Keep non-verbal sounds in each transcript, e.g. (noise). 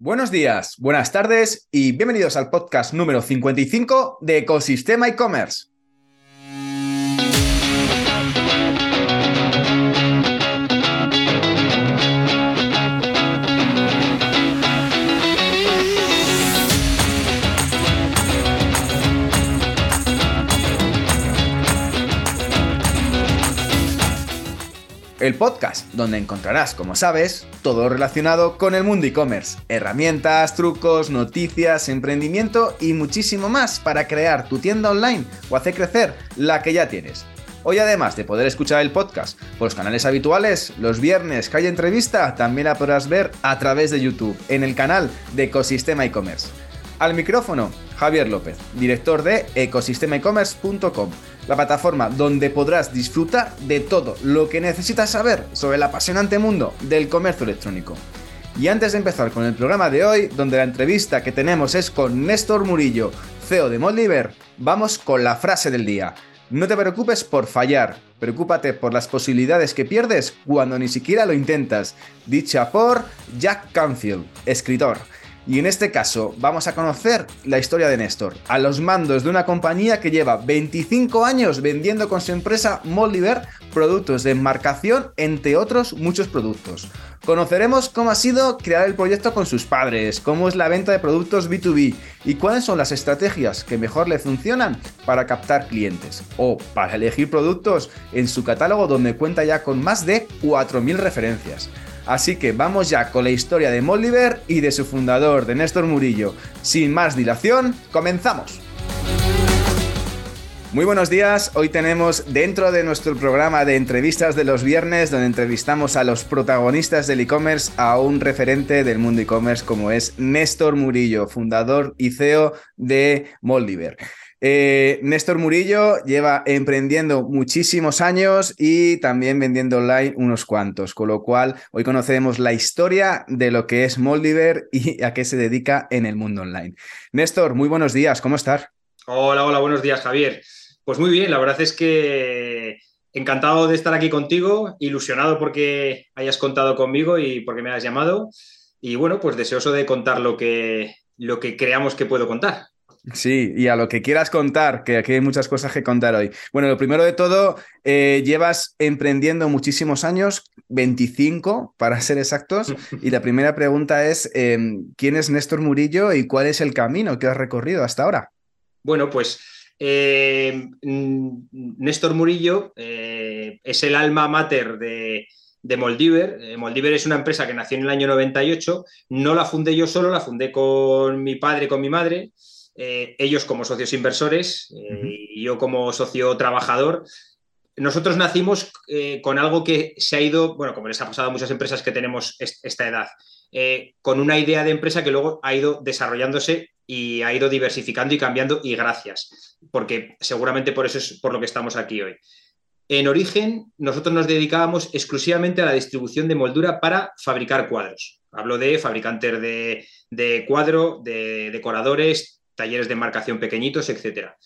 Buenos días, buenas tardes y bienvenidos al podcast número 55 de Ecosistema e-commerce. El podcast donde encontrarás, como sabes, todo relacionado con el mundo e-commerce, herramientas, trucos, noticias, emprendimiento y muchísimo más para crear tu tienda online o hacer crecer la que ya tienes. Hoy además de poder escuchar el podcast por los canales habituales, los viernes que hay entrevista también la podrás ver a través de YouTube en el canal de Ecosistema e-commerce. Al micrófono, Javier López, director de ecosistemaecommerce.com la plataforma donde podrás disfrutar de todo lo que necesitas saber sobre el apasionante mundo del comercio electrónico. Y antes de empezar con el programa de hoy, donde la entrevista que tenemos es con Néstor Murillo, CEO de Moldiver, vamos con la frase del día. No te preocupes por fallar, preocúpate por las posibilidades que pierdes cuando ni siquiera lo intentas. Dicha por Jack Canfield, escritor. Y en este caso vamos a conocer la historia de Néstor, a los mandos de una compañía que lleva 25 años vendiendo con su empresa Moldiver productos de enmarcación, entre otros muchos productos. Conoceremos cómo ha sido crear el proyecto con sus padres, cómo es la venta de productos B2B y cuáles son las estrategias que mejor le funcionan para captar clientes o para elegir productos en su catálogo donde cuenta ya con más de 4.000 referencias. Así que vamos ya con la historia de Moldiver y de su fundador, de Néstor Murillo. Sin más dilación, comenzamos. Muy buenos días, hoy tenemos dentro de nuestro programa de entrevistas de los viernes, donde entrevistamos a los protagonistas del e-commerce, a un referente del mundo e-commerce como es Néstor Murillo, fundador y CEO de Moldiver. Eh, Néstor Murillo lleva emprendiendo muchísimos años y también vendiendo online unos cuantos, con lo cual hoy conocemos la historia de lo que es Moldiver y a qué se dedica en el mundo online. Néstor, muy buenos días, ¿cómo estás? Hola, hola, buenos días, Javier. Pues muy bien, la verdad es que encantado de estar aquí contigo, ilusionado porque hayas contado conmigo y porque me has llamado. Y bueno, pues deseoso de contar lo que, lo que creamos que puedo contar. Sí, y a lo que quieras contar, que aquí hay muchas cosas que contar hoy. Bueno, lo primero de todo, eh, llevas emprendiendo muchísimos años, 25 para ser exactos, (laughs) y la primera pregunta es, em, ¿quién es Néstor Murillo y cuál es el camino que has recorrido hasta ahora? Bueno, pues em, Néstor Murillo eh, es el alma mater de, de Moldiver. Eh, Moldiver es una empresa que nació en el año 98, no la fundé yo solo, la fundé con mi padre, con mi madre. Eh, ellos como socios inversores eh, y yo como socio trabajador, nosotros nacimos eh, con algo que se ha ido, bueno, como les ha pasado a muchas empresas que tenemos esta edad, con una idea de empresa que luego ha ido desarrollándose y ha ido diversificando y cambiando y gracias, porque seguramente por eso es por lo que estamos aquí hoy. En origen, nosotros nos dedicábamos exclusivamente a la distribución de moldura para fabricar cuadros. Hablo de fabricantes de, de cuadro, de decoradores, talleres de marcación pequeñitos, etcétera.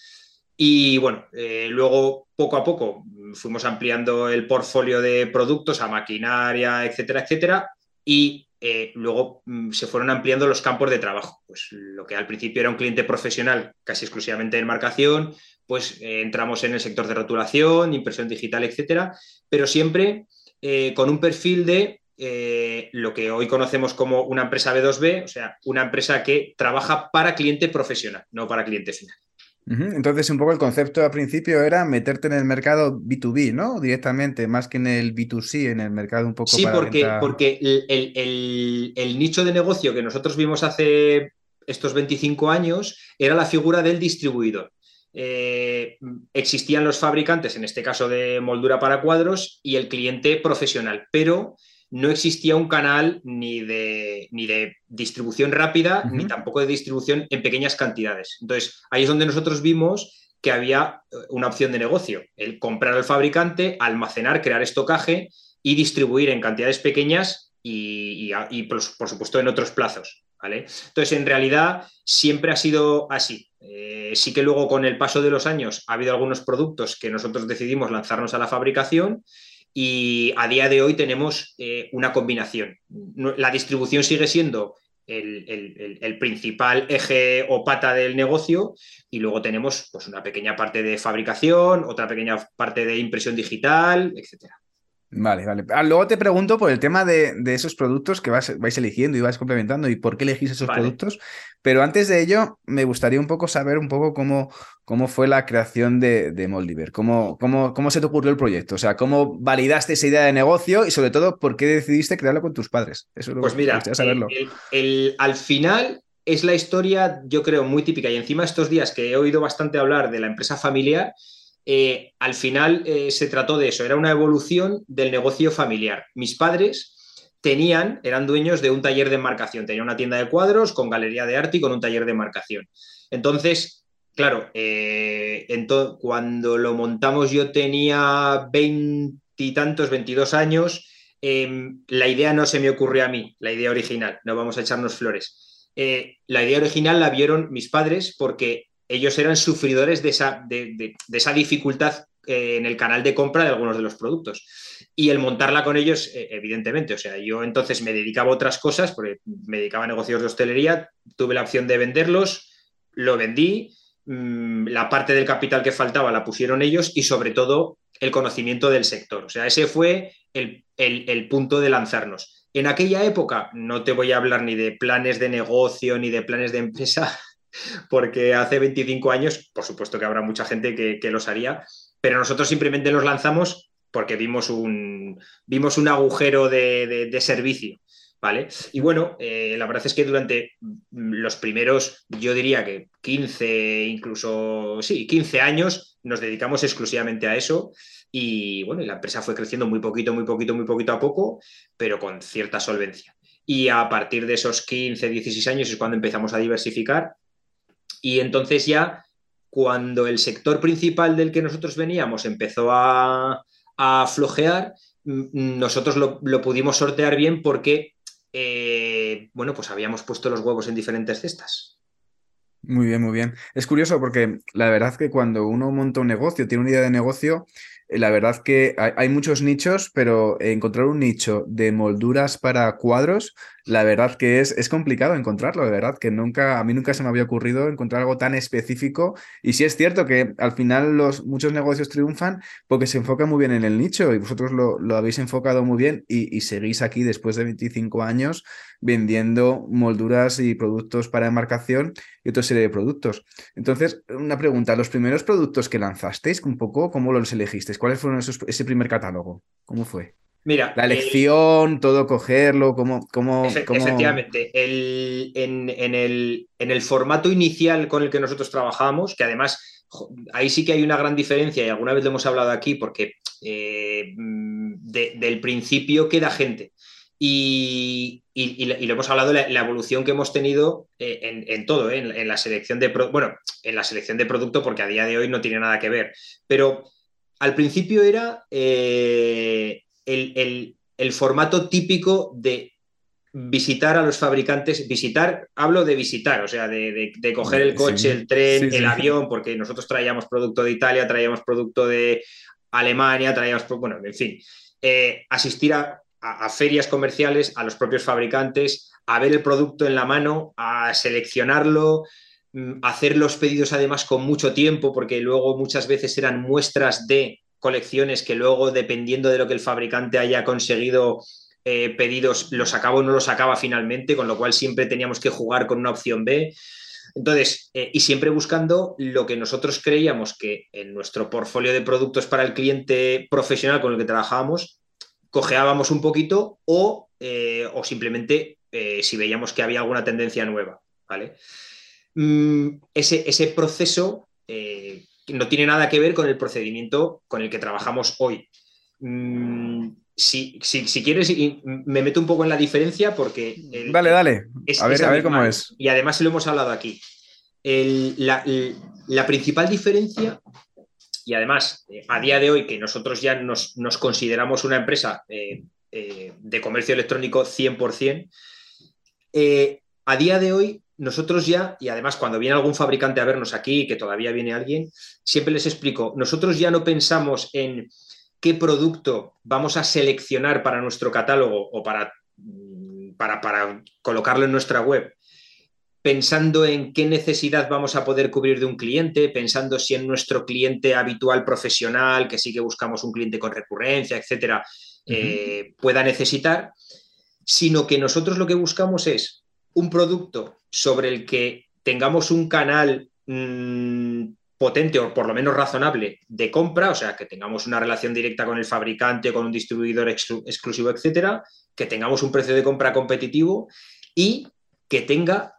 Y bueno, eh, luego poco a poco fuimos ampliando el portfolio de productos a maquinaria, etcétera, etcétera. Y eh, luego mm, se fueron ampliando los campos de trabajo. Pues lo que al principio era un cliente profesional casi exclusivamente en marcación, pues eh, entramos en el sector de rotulación, impresión digital, etcétera, pero siempre con un perfil de eh, lo que hoy conocemos como una empresa B2B, o sea, una empresa que trabaja para cliente profesional, no para cliente final. Entonces, un poco el concepto al principio era meterte en el mercado B2B, ¿no? Directamente, más que en el B2C, en el mercado un poco. Sí, porque, porque el, nicho de negocio que nosotros vimos hace estos 25 años era la figura del distribuidor. Eh, existían los fabricantes, en este caso de moldura para cuadros, y el cliente profesional, pero no existía un canal ni de, ni de distribución rápida, ni tampoco de distribución en pequeñas cantidades. Entonces, ahí es donde nosotros vimos que había eh, una opción de negocio, el comprar al fabricante, almacenar, crear estocaje y distribuir en cantidades pequeñas y, por, supuesto en otros plazos. ¿vale? Entonces, en realidad, siempre ha sido así. Eh, sí que luego con el paso de los años ha habido algunos productos que nosotros decidimos lanzarnos a la fabricación y a día de hoy tenemos eh, una combinación. La distribución sigue siendo el, principal eje o pata del negocio y luego tenemos pues, una pequeña parte de fabricación, otra pequeña parte de impresión digital, etcétera. Vale, vale. Ah, luego te pregunto por el tema de, esos productos que vas, vais eligiendo y vais complementando y por qué elegís esos productos. Pero antes de ello, me gustaría un poco saber un poco cómo, cómo fue la creación de, de Moldiver, cómo, cómo, cómo se te ocurrió el proyecto, o sea, cómo validaste esa idea de negocio y sobre todo, por qué decidiste crearlo con tus padres. Eso pues mira, saberlo. al final es la historia, yo creo, muy típica y encima estos días que he oído bastante hablar de la empresa familiar, eh, al final eh, se trató de eso, era una evolución del negocio familiar. Mis padres tenían, eran dueños de un taller de enmarcación, tenían una tienda de cuadros con galería de arte y con un taller de enmarcación. Entonces, claro, eh, cuando lo montamos yo tenía veintitantos, veintidós años, em, la idea no se me ocurrió a mí, la idea original, no vamos a echarnos flores. la idea original la vieron mis padres porque ellos eran sufridores de esa, de, esa dificultad eh, en el canal de compra de algunos de los productos. Y el montarla con ellos, eh, evidentemente, o sea, yo entonces me dedicaba a otras cosas, porque me dedicaba a negocios de hostelería, tuve la opción de venderlos, lo vendí, mm, la parte del capital que faltaba la pusieron ellos y sobre todo el conocimiento del sector. O sea, ese fue el, el punto de lanzarnos. En aquella época no te voy a hablar ni de planes de negocio ni de planes de empresa, (laughs) porque hace 25 años, por supuesto que habrá mucha gente que, los haría, pero nosotros simplemente los lanzamos porque vimos un, vimos un agujero de, servicio. ¿Vale? Y bueno, eh, la verdad es que durante los primeros, yo diría que 15, incluso, sí, 15 años, nos dedicamos exclusivamente a eso. Y bueno, la empresa fue creciendo muy poquito, muy poquito, muy poquito a poco, pero con cierta solvencia. Y a partir de esos 15, 16 años es cuando empezamos a diversificar y entonces ya cuando el sector principal del que nosotros veníamos empezó a, flojear, mm, nosotros lo, pudimos sortear bien porque, eh, bueno, pues habíamos puesto los huevos en diferentes cestas. Muy bien, muy bien. Es curioso porque la verdad es que cuando uno monta un negocio, tiene una idea de negocio, la verdad que hay, muchos nichos, pero encontrar un nicho de molduras para cuadros, la verdad que es, es complicado encontrarlo, de verdad que nunca, a mí nunca se me había ocurrido encontrar algo tan específico. Y sí es cierto que al final los, muchos negocios triunfan porque se enfocan muy bien en el nicho y vosotros lo, habéis enfocado muy bien y, y seguís aquí después de 25 años vendiendo molduras y productos para enmarcación y otra serie de productos. Entonces, una pregunta, los primeros productos que lanzasteis, un poco, ¿cómo los elegisteis? ¿Cuáles fueron esos, ese primer catálogo? ¿Cómo fue? Mira, la elección, todo cogerlo, cómo... cómo, Efectivamente, en, el, en, el, formato inicial con el que nosotros trabajamos, que además ahí sí que hay una gran diferencia y alguna vez lo hemos hablado aquí porque eh, mm, del principio queda gente. Y, lo hemos hablado, la, la, evolución que hemos tenido eh, en, todo, eh, en, la selección de bueno, en la selección de producto, porque a día de hoy no tiene nada que ver. Pero al principio era eh, el, formato típico de visitar a los fabricantes, visitar, hablo de visitar, o sea, de, coger el coche, el tren, el avión, porque nosotros traíamos producto de Italia, traíamos producto de Alemania, traíamos, bueno, en fin, asistir a a, ferias comerciales, a los propios fabricantes, a ver el producto en la mano, a seleccionarlo, mm, hacer los pedidos además con mucho tiempo, porque luego muchas veces eran muestras de colecciones que luego, dependiendo de lo que el fabricante haya conseguido eh, pedidos, los sacaba o no los sacaba finalmente, con lo cual siempre teníamos que jugar con una opción B. Entonces, eh, y siempre buscando lo que nosotros creíamos que en nuestro portfolio de productos para el cliente profesional con el que trabajábamos cojeábamos un poquito o, eh, o simplemente eh, si veíamos que había alguna tendencia nueva. ¿vale? Mm, ese, ese, proceso eh, no tiene nada que ver con el procedimiento con el que trabajamos hoy. Mm, si, si, quieres, me meto un poco en la diferencia porque... dale, dale. a ver, a ver cómo es. Y además lo hemos hablado aquí. la, la principal diferencia y además, eh, a día de hoy, que nosotros ya nos, consideramos una empresa eh, eh, de comercio electrónico 100%, a día de hoy nosotros ya, y además cuando viene algún fabricante a vernos aquí, que todavía viene alguien, siempre les explico, nosotros ya no pensamos en qué producto vamos a seleccionar para nuestro catálogo o para mm, para, para colocarlo en nuestra web, pensando en qué necesidad vamos a poder cubrir de un cliente, pensando si en nuestro cliente habitual profesional, que sí que buscamos un cliente con recurrencia, etcétera, eh, pueda necesitar, sino que nosotros lo que buscamos es un producto sobre el que tengamos un canal mmm, potente o por lo menos razonable de compra, o sea, que tengamos una relación directa con el fabricante, con un distribuidor exclusivo, etcétera, que tengamos un precio de compra competitivo y que tenga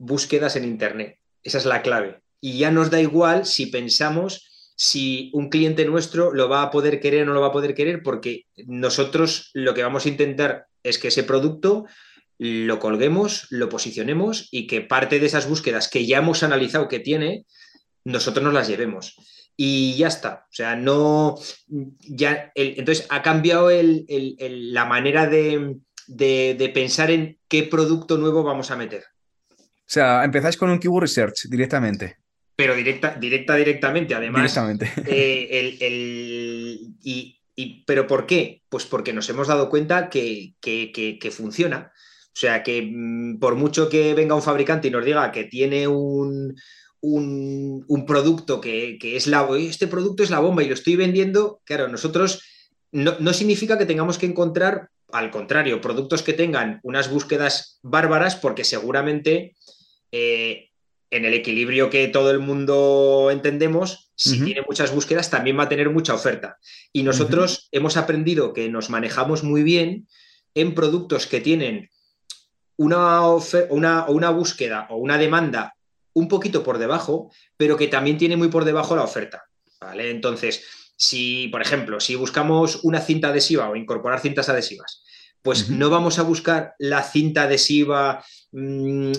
búsquedas en Internet. Esa es la clave. Y ya nos da igual si pensamos si un cliente nuestro lo va a poder querer o no lo va a poder querer, porque nosotros lo que vamos a intentar es que ese producto lo colguemos, lo posicionemos y que parte de esas búsquedas que ya hemos analizado que tiene, nosotros nos las llevemos. Y ya está. O sea, no. Ya, entonces ha cambiado la manera de, pensar en qué producto nuevo vamos a meter. O sea, empezáis con un keyword research directamente. Pero directa, directa directamente, además. Directamente. Eh, y, ¿Pero por qué? Pues porque nos hemos dado cuenta que, que funciona. O sea, que mm, por mucho que venga un fabricante y nos diga que tiene un, un, producto que, es la, este producto es la bomba y lo estoy vendiendo, claro, nosotros no, significa que tengamos que encontrar, al contrario, productos que tengan unas búsquedas bárbaras porque seguramente eh, en el equilibrio que todo el mundo entendemos, si tiene muchas búsquedas, también va a tener mucha oferta. Y nosotros hemos aprendido que nos manejamos muy bien en productos que tienen una, una, una búsqueda o una demanda un poquito por debajo, pero que también tiene muy por debajo la oferta. ¿vale? Entonces, si, por ejemplo, si buscamos una cinta adhesiva o incorporar cintas adhesivas, pues no vamos a buscar la cinta adhesiva mm,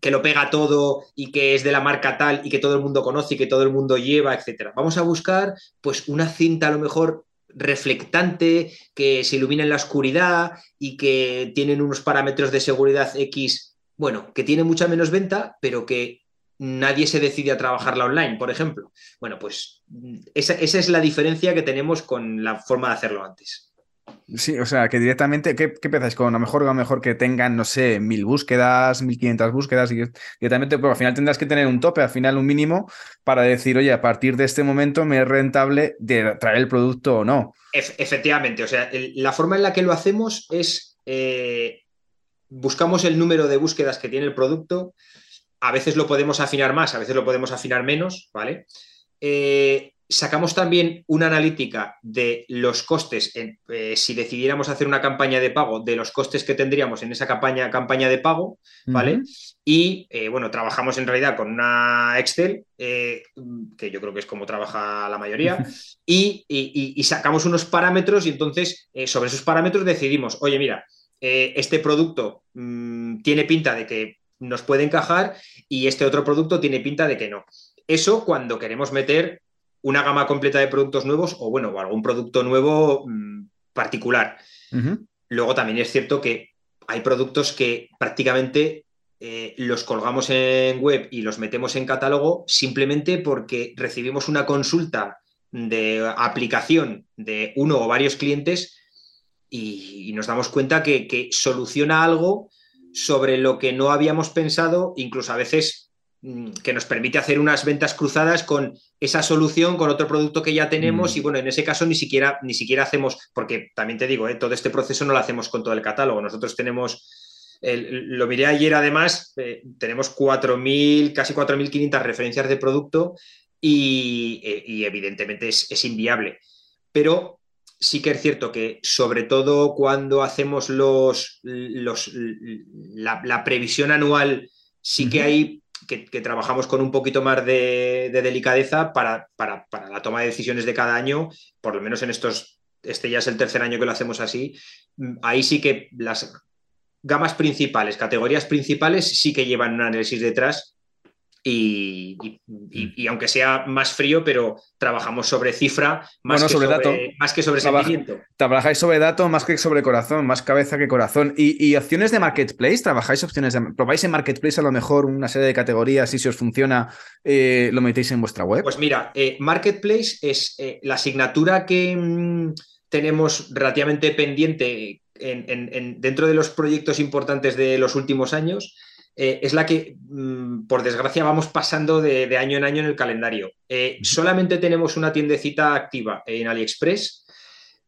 que lo pega todo y que es de la marca tal y que todo el mundo conoce y que todo el mundo lleva, etcétera. Vamos a buscar pues una cinta a lo mejor reflectante, que se ilumina en la oscuridad y que tienen unos parámetros de seguridad X, bueno, que tiene mucha menos venta, pero que nadie se decide a trabajarla online, por ejemplo. Bueno, pues esa, es la diferencia que tenemos con la forma de hacerlo antes. Sí, o sea, que directamente, ¿qué, qué pensáis? Con a lo mejor, a mejor que tengan, no sé, mil búsquedas, mil quinientas búsquedas y directamente, pues al final tendrás que tener un tope, al final un mínimo para decir, oye, a partir de este momento me es rentable de traer el producto o no. efectivamente, o sea, la forma en la que lo hacemos es eh, buscamos el número de búsquedas que tiene el producto, a veces lo podemos afinar más, a veces lo podemos afinar menos, ¿vale? Eh, sacamos también una analítica de los costes, eh, si decidiéramos hacer una campaña de pago, de los costes que tendríamos en esa campaña, campaña de pago, ¿vale? Y eh, bueno, trabajamos en realidad con una Excel, que yo creo que es como trabaja la mayoría, (laughs) y, sacamos unos parámetros y entonces sobre esos parámetros decidimos, oye, mira, este producto mm, tiene pinta de que nos puede encajar y este otro producto tiene pinta de que no. Eso cuando queremos meter una gama completa de productos nuevos o bueno, o algún producto nuevo mm, particular. Luego también es cierto que hay productos que prácticamente eh, los colgamos en web y los metemos en catálogo simplemente porque recibimos una consulta de aplicación de uno o varios clientes y, nos damos cuenta que, que soluciona algo sobre lo que no habíamos pensado, incluso a veces que nos permite hacer unas ventas cruzadas con esa solución, con otro producto que ya tenemos, mm. y bueno, en ese caso ni siquiera, ni siquiera hacemos, porque también te digo, ¿eh? todo este proceso no lo hacemos con todo el catálogo, nosotros tenemos, lo miré ayer además, eh, tenemos 4.000, casi 4.500 referencias de producto y, eh, evidentemente es, es inviable. Pero sí que es cierto que sobre todo cuando hacemos los, la, previsión anual, sí que hay que, trabajamos con un poquito más de, delicadeza para, para, la toma de decisiones de cada año, por lo menos en estos, este ya es el tercer año que lo hacemos así, ahí sí que las gamas principales, categorías principales, sí que llevan un análisis detrás y, aunque sea más frío, pero trabajamos sobre cifra más, que, sobre, dato. más que sobre sentimiento. Trabajáis sobre dato más que sobre corazón, más cabeza que corazón. ¿Y, opciones de marketplace? ¿Trabajáis opciones de... ¿Probáis en marketplace a lo mejor una serie de categorías y si os funciona eh, lo metéis en vuestra web? Pues mira, eh, marketplace es eh, la asignatura que mm, tenemos relativamente pendiente dentro de los proyectos importantes de los últimos años, eh, es la que, mm, por desgracia, vamos pasando de, año en año en el calendario. Eh, solamente tenemos una tiendecita activa en AliExpress,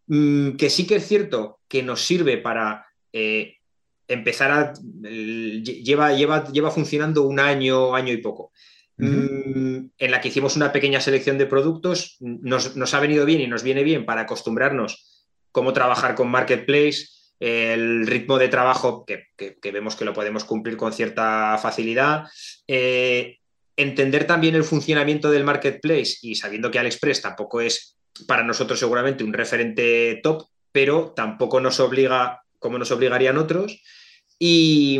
mm, que sí que es cierto que nos sirve para eh, empezar a... lleva, lleva, lleva funcionando un año, año y poco. Mm, en la que hicimos una pequeña selección de productos, nos, nos ha venido bien y nos viene bien para acostumbrarnos cómo trabajar con Marketplace, el ritmo de trabajo que, vemos que lo podemos cumplir con cierta facilidad, eh, entender también el funcionamiento del marketplace y sabiendo que AliExpress tampoco es para nosotros seguramente un referente top, pero tampoco nos obliga como nos obligarían otros. Y,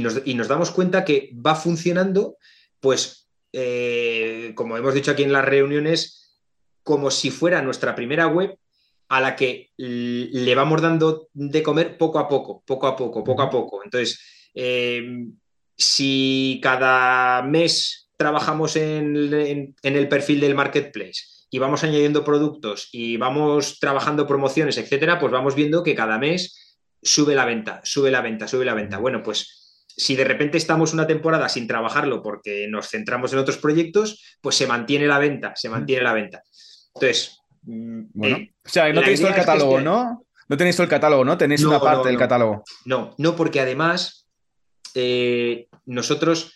nos, damos cuenta que va funcionando, pues eh, como hemos dicho aquí en las reuniones, como si fuera nuestra primera web a la que le vamos dando de comer poco a poco, poco a poco, poco a poco. Entonces, em, si cada mes trabajamos en, el perfil del marketplace y vamos añadiendo productos y vamos trabajando promociones, etcétera, pues vamos viendo que cada mes sube la venta, sube la venta, sube la venta. Bueno, pues si de repente estamos una temporada sin trabajarlo porque nos centramos en otros proyectos, pues se mantiene la venta, se mantiene la venta. Entonces, bueno, eh, o sea, no tenéis todo el catálogo, ¿no? No tenéis todo el catálogo, ¿no? Tenéis una parte del catálogo. No, no, porque además eh, nosotros,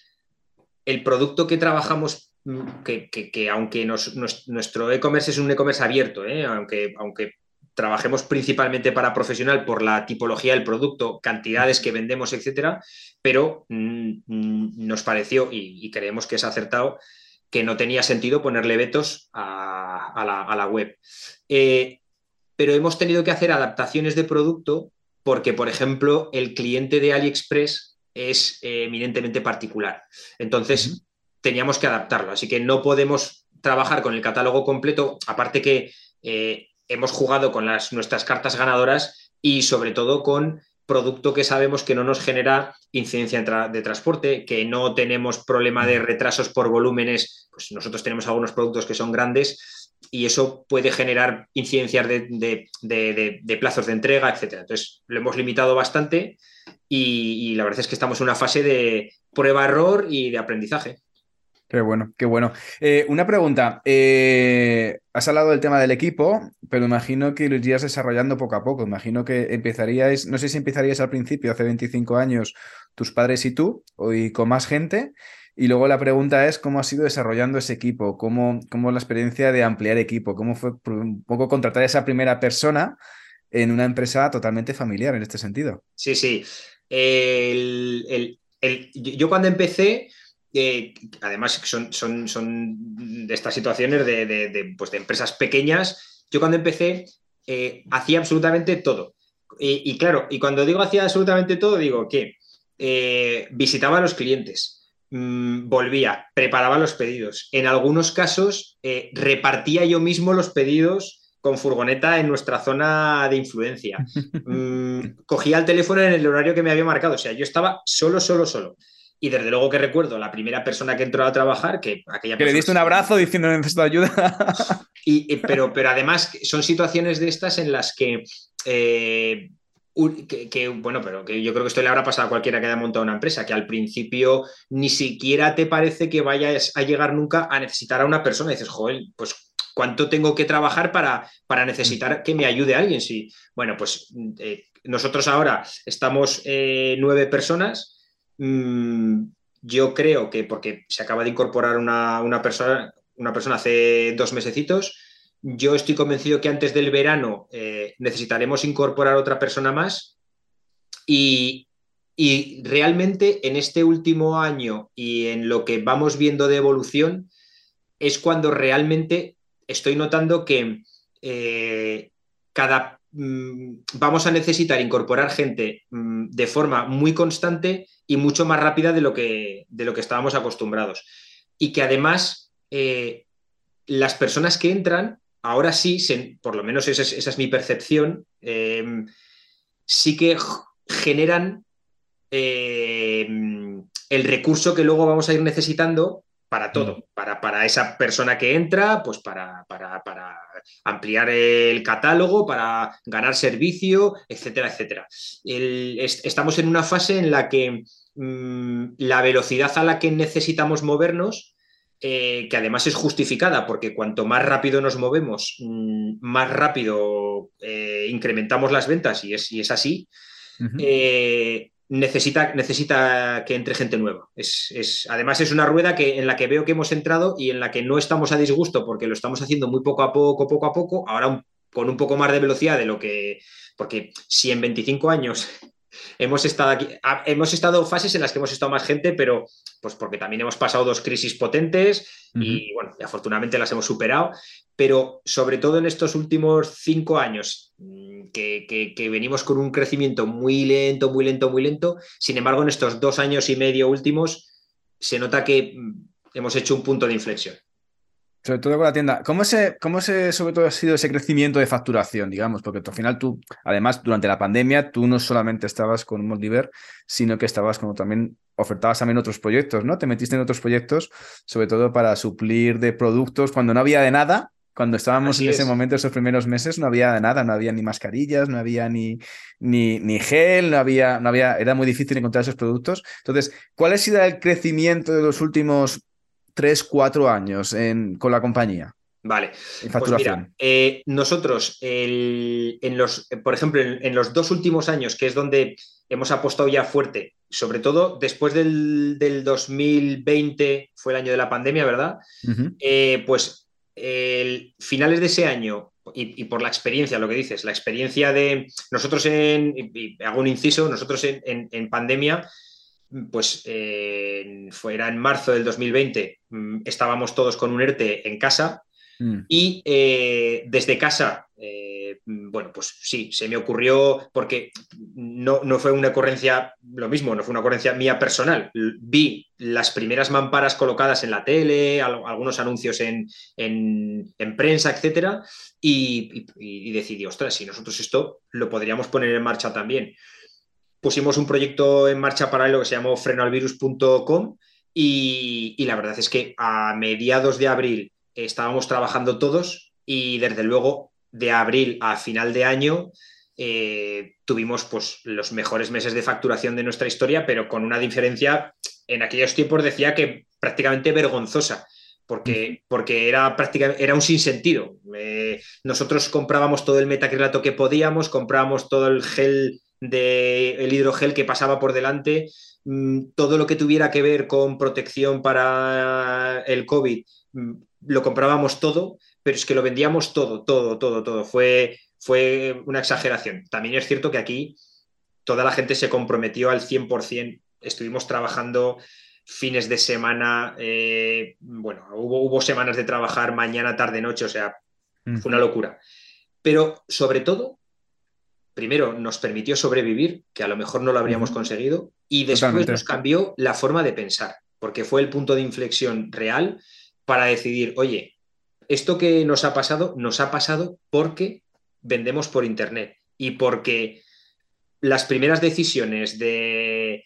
el producto que trabajamos, mm, que, aunque nuestro e-commerce es un e-commerce abierto, ¿eh? aunque, aunque trabajemos principalmente para profesional por la tipología del producto, cantidades que vendemos, etcétera, pero mm, nos pareció y, creemos que es acertado que no tenía sentido ponerle vetos a, la, web. Eh, pero hemos tenido que hacer adaptaciones de producto porque, por ejemplo, el cliente de AliExpress es eh, eminentemente particular. Entonces, teníamos que adaptarlo. Así que no podemos trabajar con el catálogo completo, aparte que eh, hemos jugado con las, nuestras cartas ganadoras y sobre todo con producto que sabemos que no nos genera incidencia de transporte, que no tenemos problema de retrasos por volúmenes, pues nosotros tenemos algunos productos que son grandes y eso puede generar incidencias de, plazos de entrega, etc. Entonces, lo hemos limitado bastante y, y la verdad es que estamos en una fase de prueba-error y de aprendizaje. Qué bueno, qué bueno. Eh, una pregunta. Eh, has hablado del tema del equipo, pero imagino que lo irías desarrollando poco a poco. Imagino que empezaríais, no sé si empezaríais al principio, hace 25 años, tus padres y tú, y con más gente. Y luego la pregunta es cómo has ido desarrollando ese equipo, cómo, cómo la experiencia de ampliar equipo, cómo fue un poco contratar a esa primera persona en una empresa totalmente familiar en este sentido. Sí, sí. yo cuando empecé además son, son, son, de estas situaciones de, pues de, empresas pequeñas. Yo cuando empecé eh, hacía absolutamente todo. Y, claro, y cuando digo hacía absolutamente todo, digo que eh, visitaba a los clientes, mm, volvía, preparaba los pedidos. En algunos casos eh, repartía yo mismo los pedidos con furgoneta en nuestra zona de influencia. (laughs) Mm, cogía el teléfono en el horario que me había marcado. O sea, yo estaba solo, solo, solo. Y desde luego que recuerdo la primera persona que entró a trabajar, que aquella Que le diste un abrazo diciendo necesito ayuda. (laughs) y, pero, pero además son situaciones de estas en las que, eh, que, bueno, pero que yo creo que esto le habrá pasado a cualquiera que haya montado una empresa, que al principio ni siquiera te parece que vayas a llegar nunca a necesitar a una persona. Y dices, joder, pues ¿cuánto tengo que trabajar para, para necesitar que me ayude alguien? Sí, bueno, pues eh, nosotros ahora estamos eh, nueve personas Mm, yo creo que porque se acaba de incorporar una, persona, una persona hace dos mesecitos, yo estoy convencido que antes del verano eh, necesitaremos incorporar otra persona más. Y, realmente en este último año y en lo que vamos viendo de evolución es cuando realmente estoy notando que eh, cada vamos a necesitar incorporar gente mm, de forma muy constante y mucho más rápida de lo que, de lo que estábamos acostumbrados. Y que además eh, las personas que entran, ahora sí, por lo menos esa es, mi percepción, eh, sí que generan eh, el recurso que luego vamos a ir necesitando para todo, para, para, esa persona que entra, pues para, para, ampliar el catálogo, para ganar servicio, etcétera, etcétera. estamos en una fase en la que mm, la velocidad a la que necesitamos movernos, eh, que además es justificada, porque cuanto más rápido nos movemos, mm, más rápido eh, incrementamos las ventas, y es, y es así, necesita, necesita que entre gente nueva. Es, además, es una rueda que, en la que veo que hemos entrado y en la que no estamos a disgusto porque lo estamos haciendo muy poco a poco, poco a poco, ahora con un poco más de velocidad de lo que... Porque si en 25 años hemos estado aquí, hemos estado fases en las que hemos estado más gente, pero pues porque también hemos pasado dos crisis potentes y bueno, afortunadamente las hemos superado, pero sobre todo en estos últimos cinco años mm, que, venimos con un crecimiento muy lento, muy lento, muy lento, sin embargo en estos dos años y medio últimos se nota que mm, hemos hecho un punto de inflexión. Sobre todo con la tienda. ¿Cómo se, cómo se, sobre todo, ha sido ese crecimiento de facturación, digamos? Porque al final tú, además, durante la pandemia, tú no solamente estabas con Moldiver, sino que estabas como también, ofertabas también otros proyectos, ¿no? Te metiste en otros proyectos, sobre todo para suplir de productos cuando no había de nada. Cuando estábamos en ese momento, esos primeros meses, no había de nada, no había ni mascarillas, no había ni, ni, ni gel, no había, no había, era muy difícil encontrar esos productos. Entonces, ¿cuál ha sido el crecimiento de los últimos tres, cuatro años con la compañía? Vale. Pues mira, eh, nosotros, en los, por ejemplo, en, los dos últimos años, que es donde hemos apostado ya fuerte, sobre todo después del, 2020, fue el año de la pandemia, ¿verdad? Eh, pues finales de ese año, y, por la experiencia, lo que dices, la experiencia de nosotros en, hago un inciso, nosotros en pandemia pues eh, fuera en marzo del 2020, mm, estábamos todos con un ERTE en casa mm. y eh, desde casa, eh, mm, bueno, pues sí, se me ocurrió, porque no, no, fue una ocurrencia, lo mismo, no fue una ocurrencia mía personal. Vi las primeras mamparas colocadas en la tele, algunos anuncios en, prensa, etcétera, y, y decidí, ostras, si nosotros esto lo podríamos poner en marcha también pusimos un proyecto en marcha paralelo que se llamó frenoalvirus.com y, y la verdad es que a mediados de abril estábamos trabajando todos y desde luego de abril a final de año eh, tuvimos pues, los mejores meses de facturación de nuestra historia, pero con una diferencia, en aquellos tiempos decía que prácticamente vergonzosa, porque, porque era, prácticamente, era un sinsentido. Eh, nosotros comprábamos todo el metacrilato que podíamos, comprábamos todo el gel del hidrogel que pasaba por delante, mm, todo lo que tuviera que ver con protección para el COVID, mm, lo comprábamos todo, pero es que lo vendíamos todo, todo, todo, todo. Fue, fue una exageración. También es cierto que aquí toda la gente se comprometió al 100%. Estuvimos trabajando fines de semana, eh, bueno, hubo, hubo semanas de trabajar mañana, tarde, noche, o sea, fue una locura. Pero sobre todo, primero nos permitió sobrevivir, que a lo mejor no lo habríamos conseguido, y después nos cambió la forma de pensar, porque fue el punto de inflexión real para decidir, oye, esto que nos ha pasado, nos ha pasado porque vendemos por Internet y porque las primeras decisiones de,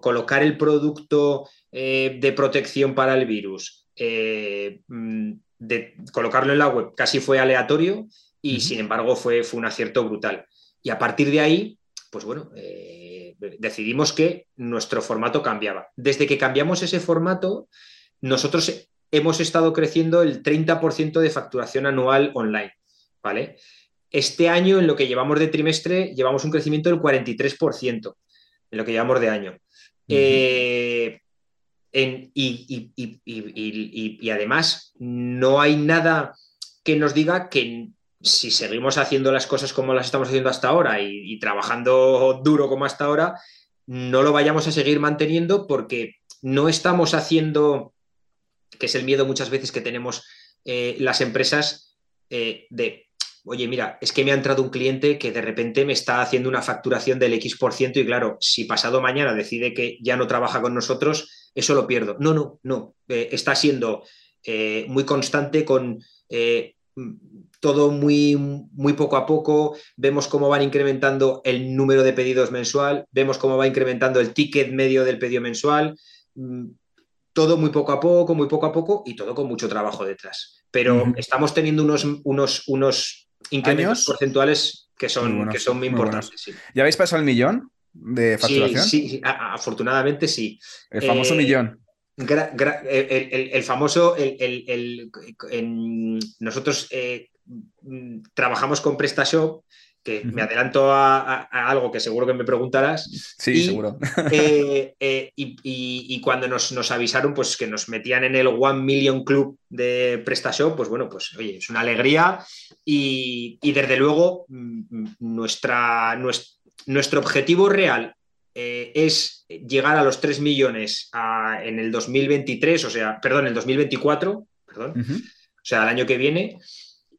colocar el producto eh, de protección para el virus, eh, mm, de colocarlo en la web, casi fue aleatorio y sin embargo fue, fue un acierto brutal. Y a partir de ahí, pues bueno, eh, decidimos que nuestro formato cambiaba. Desde que cambiamos ese formato, nosotros hemos estado creciendo el 30% de facturación anual online, ¿vale? Este año, en lo que llevamos de trimestre, llevamos un crecimiento del 43% en lo que llevamos de año. y, y, además, no hay nada que nos diga que si seguimos haciendo las cosas como las estamos haciendo hasta ahora y, trabajando duro como hasta ahora, no lo vayamos a seguir manteniendo porque no estamos haciendo, que es el miedo muchas veces que tenemos eh, las empresas eh, de, oye, mira, es que me ha entrado un cliente que de repente me está haciendo una facturación del X por ciento y claro, si pasado mañana decide que ya no trabaja con nosotros, eso lo pierdo. No, no, no. Eh, está siendo muy constante con todo muy, muy poco a poco, vemos cómo van incrementando el número de pedidos mensual, vemos cómo va incrementando el ticket medio del pedido mensual. Mm, todo muy poco a poco, muy poco a poco y todo con mucho trabajo detrás. Pero estamos teniendo unos, unos, unos incrementos porcentuales que son, muy que son muy, importantes. ¿Ya habéis pasado el millón de facturación? Sí, sí, afortunadamente sí. El famoso eh, millón. el, famoso, el, nosotros eh, trabajamos con PrestaShop que me adelanto a, algo que seguro que me preguntarás. Sí, seguro. (laughs) Eh, eh, y, cuando nos, avisaron pues, que nos metían en el One Million Club de PrestaShop, pues bueno, pues oye, es una alegría y, desde luego mm, nuestra, nuestro, objetivo real eh, es llegar a los 3 millones en el 2023, o sea, perdón, el 2024, perdón, o sea, el año que viene.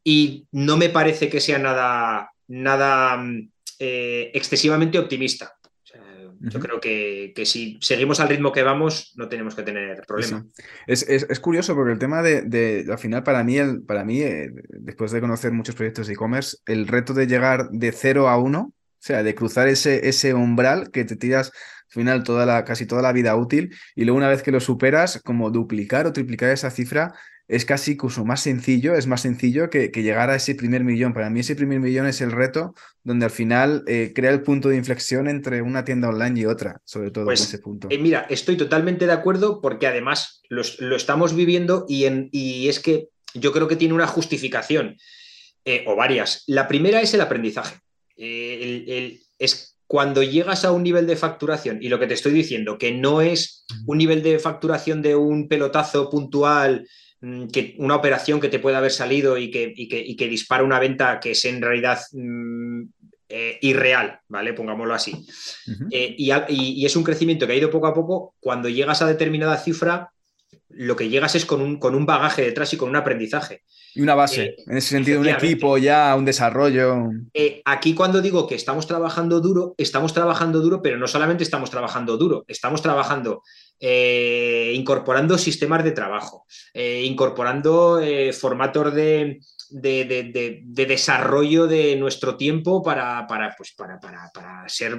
Y no me parece que sea nada, nada mm, eh, excesivamente optimista. Yo creo que, si seguimos al ritmo que vamos, no tenemos que tener problema. Es, curioso porque el tema de, al final, para mí, el, para mí eh, después de conocer muchos proyectos de e-commerce, el reto de llegar de cero a uno, o sea, de cruzar ese, ese umbral que te tiras al final toda la, casi toda la vida útil y luego una vez que lo superas, como duplicar o triplicar esa cifra es casi incluso más sencillo, es más sencillo que, llegar a ese primer millón. Para mí ese primer millón es el reto donde al final eh, crea el punto de inflexión entre una tienda online y otra, sobre todo en pues, ese punto. Eh, mira, estoy totalmente de acuerdo porque además lo, estamos viviendo y, en, y, es que yo creo que tiene una justificación eh, o varias. La primera es el aprendizaje. es cuando llegas a un nivel de facturación y lo que te estoy diciendo, que no es un nivel de facturación de un pelotazo puntual que una operación que te pueda haber salido y que, que, dispara una venta que es en realidad mm, eh, irreal, ¿vale? Pongámoslo así. Eh, y, es un crecimiento que ha ido poco a poco. Cuando llegas a determinada cifra, lo que llegas es con un, con un bagaje detrás y con un aprendizaje. Y una base, eh, en ese sentido, un equipo ya, un desarrollo. aquí cuando digo que estamos trabajando duro, estamos trabajando duro, pero no solamente estamos trabajando duro, estamos trabajando eh, incorporando sistemas de trabajo, eh, incorporando eh, formatos de, desarrollo de nuestro tiempo para, pues, para, ser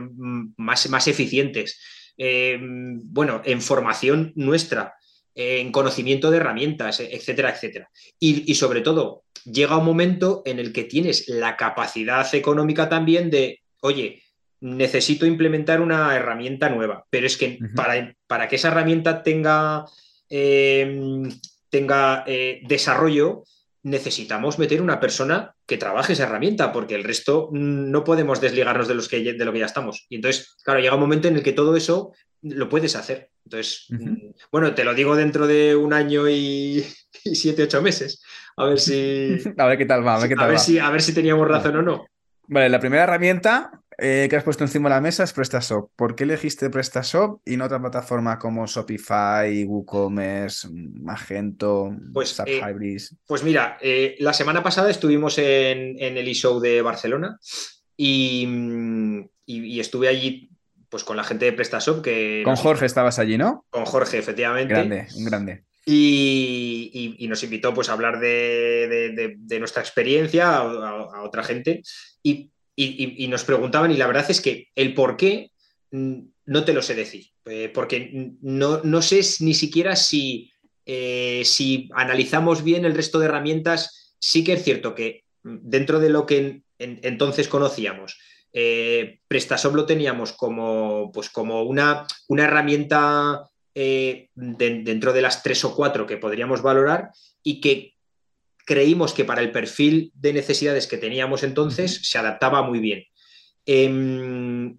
más, más eficientes. bueno, en formación nuestra, en conocimiento de herramientas, etcétera, etcétera. Y, y sobre todo, llega un momento en el que tienes la capacidad económica también de, oye, necesito implementar una herramienta nueva, pero es que para, para, que esa herramienta tenga, em, tenga eh, desarrollo, necesitamos meter una persona que trabaje esa herramienta, porque el resto no podemos desligarnos de, los que, de lo que ya estamos. Y entonces, claro, llega un momento en el que todo eso lo puedes hacer. Entonces, mm, bueno, te lo digo dentro de un año y, siete, ocho meses. A ver si. (laughs) A ver qué tal va, a ver qué tal va. Si, a ver si teníamos razón o no. Vale, la primera herramienta eh, que has puesto encima de la mesa es PrestaShop. ¿Por qué elegiste PrestaShop y no otra plataforma como Shopify, WooCommerce, Magento, pues, eh, pues mira, eh, la semana pasada estuvimos en, el eShow de Barcelona y, estuve allí pues con la gente de PrestaShop que... Con Jorge estabas allí, ¿no? Con Jorge, efectivamente. Grande, un grande. Y, nos invitó pues, a hablar de, nuestra experiencia a, otra gente y, nos preguntaban y la verdad es que el por qué mm, no te lo sé decir, eh, porque no, no, sé ni siquiera si, eh, si analizamos bien el resto de herramientas, sí que es cierto que dentro de lo que entonces conocíamos, eh, lo teníamos como, pues como una, una herramienta eh, dentro de las tres o cuatro que podríamos valorar y que creímos que para el perfil de necesidades que teníamos entonces se adaptaba muy bien. Em,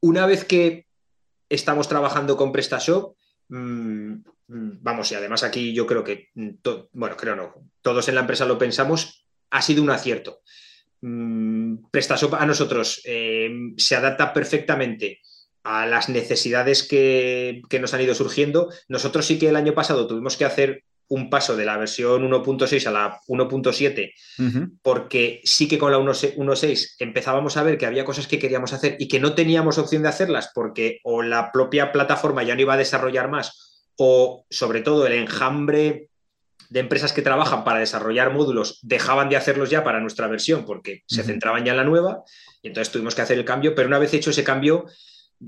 una vez que estamos trabajando con PrestaShop, mm, mm, vamos, y además aquí yo creo que, mm, bueno, creo no, todos en la empresa lo pensamos, ha sido un acierto. PrestaShop a nosotros em, se adapta perfectamente a las necesidades que, nos han ido surgiendo. Nosotros sí que el año pasado tuvimos que hacer un paso de la versión 1.6 a la 1.7, porque sí que con la 1.6 empezábamos a ver que había cosas que queríamos hacer y que no teníamos opción de hacerlas porque o la propia plataforma ya no iba a desarrollar más o sobre todo el enjambre de empresas que trabajan para desarrollar módulos dejaban de hacerlos ya para nuestra versión porque se centraban ya en la nueva y entonces tuvimos que hacer el cambio, pero una vez hecho ese cambio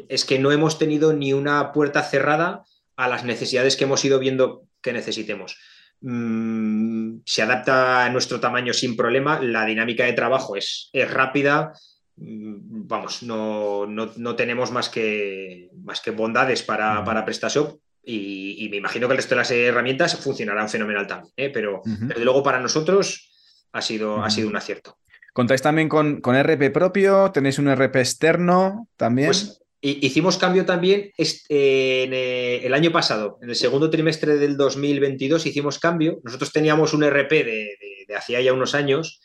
es que no hemos tenido ni una puerta cerrada a las necesidades que hemos ido viendo que necesitemos. Mm, se adapta a nuestro tamaño sin problema, la dinámica de trabajo es, es rápida, mm, vamos, no, no, tenemos más que, más que bondades para, para PrestaShop y, me imagino que el resto de las herramientas funcionarán fenomenal también, ¿eh? pero desde luego para nosotros ha sido, ha sido un acierto. ¿Contáis también con, con, RP propio? ¿Tenéis un RP externo también? Pues hicimos cambio también este, en el año pasado, en el segundo trimestre del 2022 hicimos cambio. Nosotros teníamos un RP de, hacía ya unos años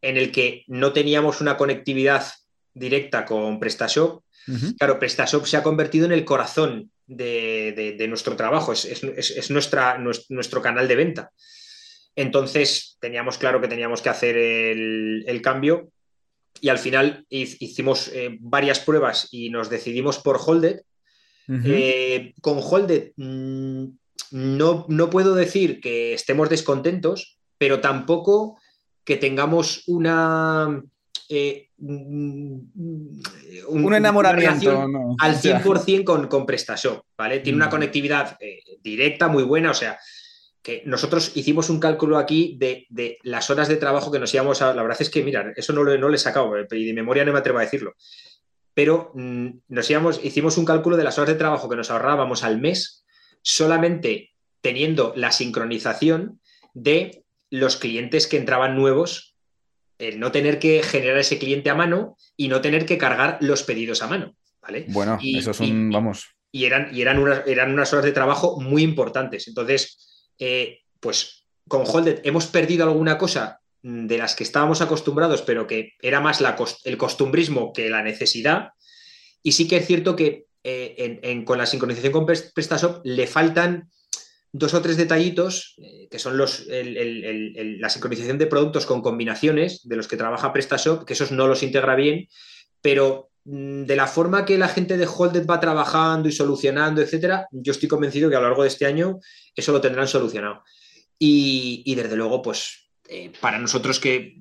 en el que no teníamos una conectividad directa con PrestaShop. Claro, PrestaShop se ha convertido en el corazón de, nuestro trabajo, es, nuestra, nuestro canal de venta. Entonces teníamos claro que teníamos que hacer el cambio y al final hicimos eh, varias pruebas y nos decidimos por Holded. Eh, con Holded mm, no, no, puedo decir que estemos descontentos, pero tampoco que tengamos una... Eh, un, enamoramiento al (laughs) 100% con, con PrestaShop, ¿vale? Tiene una conectividad directa muy buena, o sea, nosotros hicimos un cálculo aquí de, las horas de trabajo que nos íbamos a... La verdad es que, mira, eso no lo, no le he sacado, eh, y de memoria no me atrevo a decirlo. Pero mm, nos íbamos, hicimos un cálculo de las horas de trabajo que nos ahorrábamos al mes solamente teniendo la sincronización de los clientes que entraban nuevos, el no tener que generar ese cliente a mano y no tener que cargar los pedidos a mano. ¿vale? Bueno, eso es un, vamos. Y eran, y eran, unas, eran unas horas de trabajo muy importantes. Entonces, eh, pues con Holded hemos perdido alguna cosa de las que estábamos acostumbrados, pero que era más el costumbrismo que la necesidad. Y sí que es cierto que eh, con la sincronización con PrestaShop le faltan dos o tres detallitos, eh, que son los, la sincronización de productos con combinaciones de los que trabaja PrestaShop, que esos no los integra bien, pero de la forma que la gente de Holded va trabajando y solucionando, etcétera, yo estoy convencido que a lo largo de este año eso lo tendrán solucionado. Y, desde luego, pues eh, para nosotros que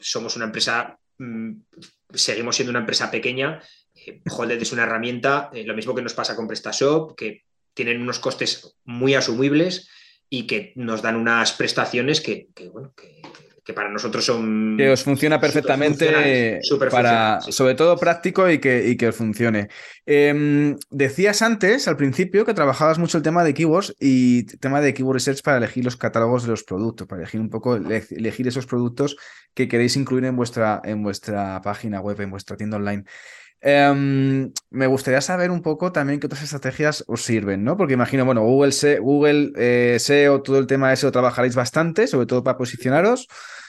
somos una empresa, mm, seguimos siendo una empresa pequeña, eh, Holded es una herramienta, eh, lo mismo que nos pasa con PrestaShop, que tienen unos costes muy asumibles y que nos dan unas prestaciones que, bueno, que, que para nosotros son... Que os funciona perfectamente para, sobre todo práctico y que, que os funcione. Em, decías antes, al principio, que trabajabas mucho el tema de keywords y tema de keyword research para elegir los catálogos de los productos, para elegir un poco, elegir esos productos que queréis incluir en vuestra, en vuestra página web, en vuestra tienda online. Em, me gustaría saber un poco también qué otras estrategias os sirven, ¿no? Porque imagino, bueno, Google, Google eh, SEO, todo el tema de SEO trabajaréis bastante, sobre todo para posicionaros.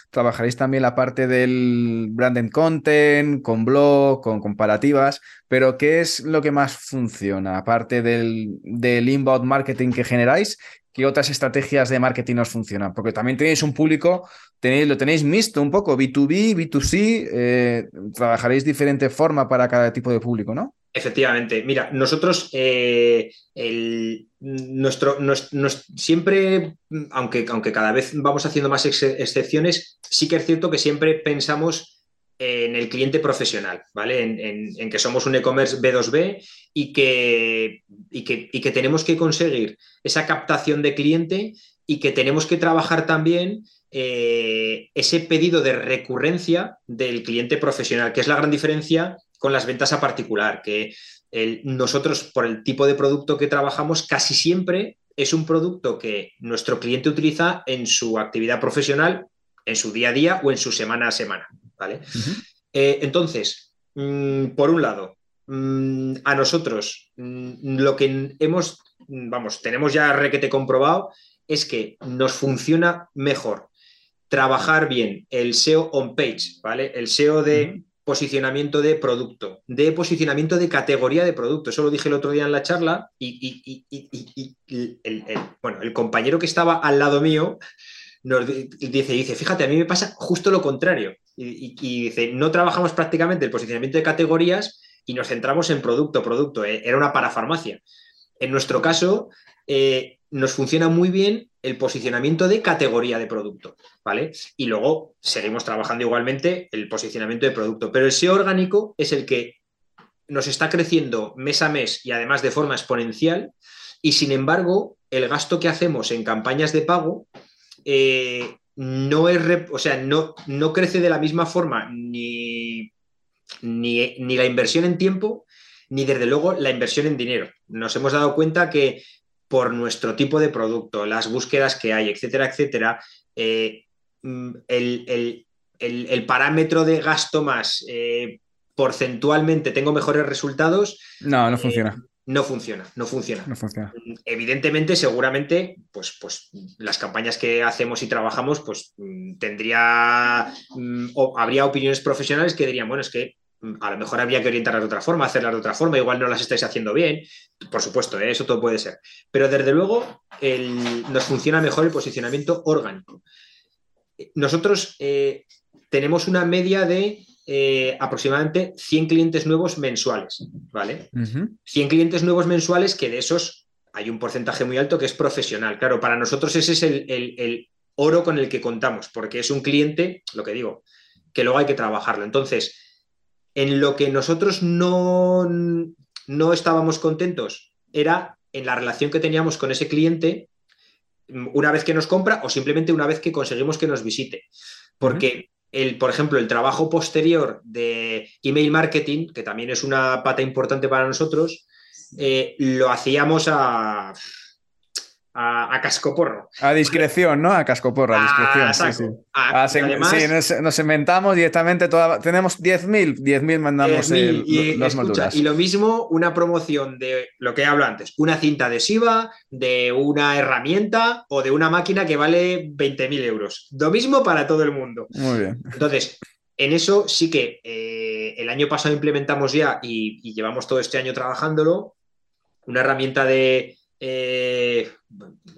Trabajaréis también la parte del branded content, con blog, con comparativas, pero ¿qué es lo que más funciona? Aparte del, del inbound marketing que generáis, ¿qué otras estrategias de marketing os funcionan? Porque también tenéis un público, tenéis, lo tenéis mixto un poco, B2B, B2C, eh, trabajaréis diferente forma para cada tipo de público, ¿no? Efectivamente. Mira, nosotros eh, nuestro, siempre, aunque, aunque cada vez vamos haciendo más excepciones, sí que es cierto que siempre pensamos en el cliente profesional, ¿vale? En, que somos un e-commerce B2B y que, y que, tenemos que conseguir esa captación de cliente y que tenemos que trabajar también eh, ese pedido de recurrencia del cliente profesional, que es la gran diferencia con las ventas a particular, que nosotros, por el tipo de producto que trabajamos, casi siempre es un producto que nuestro cliente utiliza en su actividad profesional, en su día a día o en su semana a semana. ¿Vale? Eh, entonces, mm, por un lado, mm, a nosotros mm, lo que hemos, vamos, tenemos ya requete comprobado es que nos funciona mejor trabajar bien el SEO on page, ¿vale? El SEO de posicionamiento de producto, de posicionamiento de categoría de producto. Eso lo dije el otro día en la charla y, el, bueno, el compañero que estaba al lado mío nos dice, dice, fíjate, a mí me pasa justo lo contrario. Y, dice, no trabajamos prácticamente el posicionamiento de categorías y nos centramos en producto, producto. Eh, era una parafarmacia. En nuestro caso, eh, nos funciona muy bien el posicionamiento de categoría de producto, ¿vale? Y luego seguimos trabajando igualmente el posicionamiento de producto, pero el SEO orgánico es el que nos está creciendo mes a mes y además de forma exponencial, y sin embargo, el gasto que hacemos en campañas de pago eh, no, es, o sea, no, no crece de la misma forma ni, ni, ni la inversión en tiempo, ni desde luego la inversión en dinero. Nos hemos dado cuenta que por nuestro tipo de producto, las búsquedas que hay, etcétera, etcétera, eh, mm, el, parámetro de gasto más eh, porcentualmente tengo mejores resultados. No, no funciona. No funciona, no funciona. No funciona. Evidentemente, seguramente, pues, pues las campañas que hacemos y trabajamos, pues mm, tendría mm, o habría opiniones profesionales que dirían, bueno, es que a lo mejor habría que orientarlas de otra forma, hacerlas de otra forma, igual no las estáis haciendo bien, por supuesto, ¿eh? eso todo puede ser. Pero desde luego nos funciona mejor el posicionamiento orgánico. Nosotros eh, tenemos una media de eh, aproximadamente 100 clientes nuevos mensuales, ¿vale? 100 clientes nuevos mensuales que de esos hay un porcentaje muy alto que es profesional. Claro, para nosotros ese es el oro con el que contamos, porque es un cliente, lo que digo, que luego hay que trabajarlo. Entonces, en lo que nosotros no, no estábamos contentos era en la relación que teníamos con ese cliente una vez que nos compra o simplemente una vez que conseguimos que nos visite. Porque, el, por ejemplo, el trabajo posterior de email marketing, que también es una pata importante para nosotros, eh, lo hacíamos a a, cascoporro. A discreción, ¿no? A cascoporro, a discreción. sí, sí. sí nos, inventamos directamente, toda, tenemos 10.000, 10.000 mandamos y, los Y lo mismo, una promoción de lo que hablo antes, una cinta adhesiva, de una herramienta o de una máquina que vale 20.000 euros. Lo mismo para todo el mundo. Muy bien. Entonces, en eso sí que eh, el año pasado implementamos ya y llevamos todo este año trabajándolo, una herramienta de eh,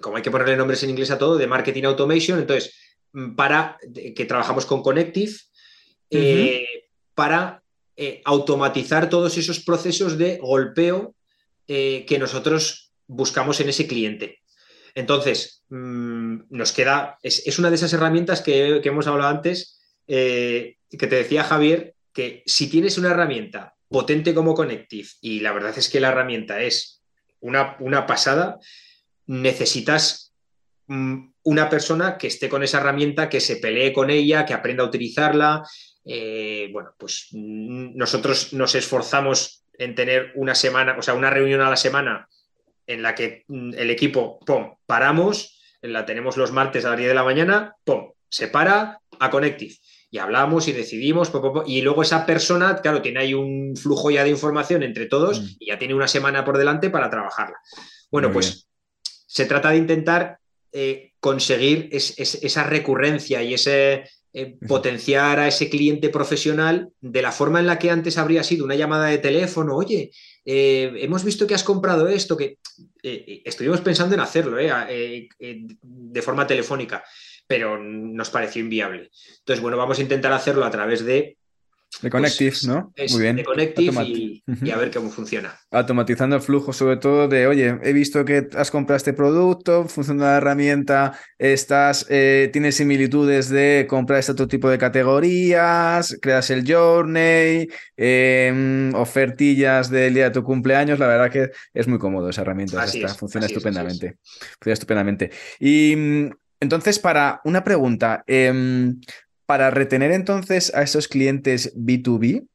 como hay que ponerle nombres en inglés a todo, de marketing automation. Entonces, mm, para que trabajamos con Connective, eh, para eh, automatizar todos esos procesos de golpeo que nosotros buscamos en ese cliente. Entonces, mm, nos queda, es, una de esas herramientas que, hemos hablado antes, que te decía Javier, que si tienes una herramienta potente como Connective, y la verdad es que la herramienta es una, pasada, necesitas mm, una persona que esté con esa herramienta, que se pelee con ella, que aprenda a utilizarla. Eh, bueno, pues mm, nosotros nos esforzamos en tener una semana, o sea, una reunión a la semana en la que mm, el equipo, ¡pum!, paramos, la tenemos los martes a las 10 de la mañana, ¡pum!, se para a Connective y hablamos y decidimos, y luego esa persona, claro, tiene ahí un flujo ya de información entre todos mm. y ya tiene una semana por delante para trabajarla. Bueno, pues se trata de intentar eh, conseguir esa recurrencia y ese eh, potenciar a ese cliente profesional de la forma en la que antes habría sido una llamada de teléfono, oye, eh, hemos visto que has comprado esto, que estuvimos pensando en hacerlo de forma telefónica pero nos pareció inviable. Entonces, bueno, vamos a intentar hacerlo a través de... De Connective, pues, ¿no? Muy bien. De Connective y, a ver cómo funciona. Automatizando el flujo, sobre todo de, oye, he visto que has comprado este producto, funciona la herramienta, estás, eh, tienes similitudes de comprar este otro tipo de categorías, creas el journey, em, ofertillas del día de tu cumpleaños. La verdad que es muy cómodo esa herramienta. funciona estupendamente. Funciona estupendamente. Y mm, entonces, para una pregunta, em, para retener entonces a esos clientes B2B,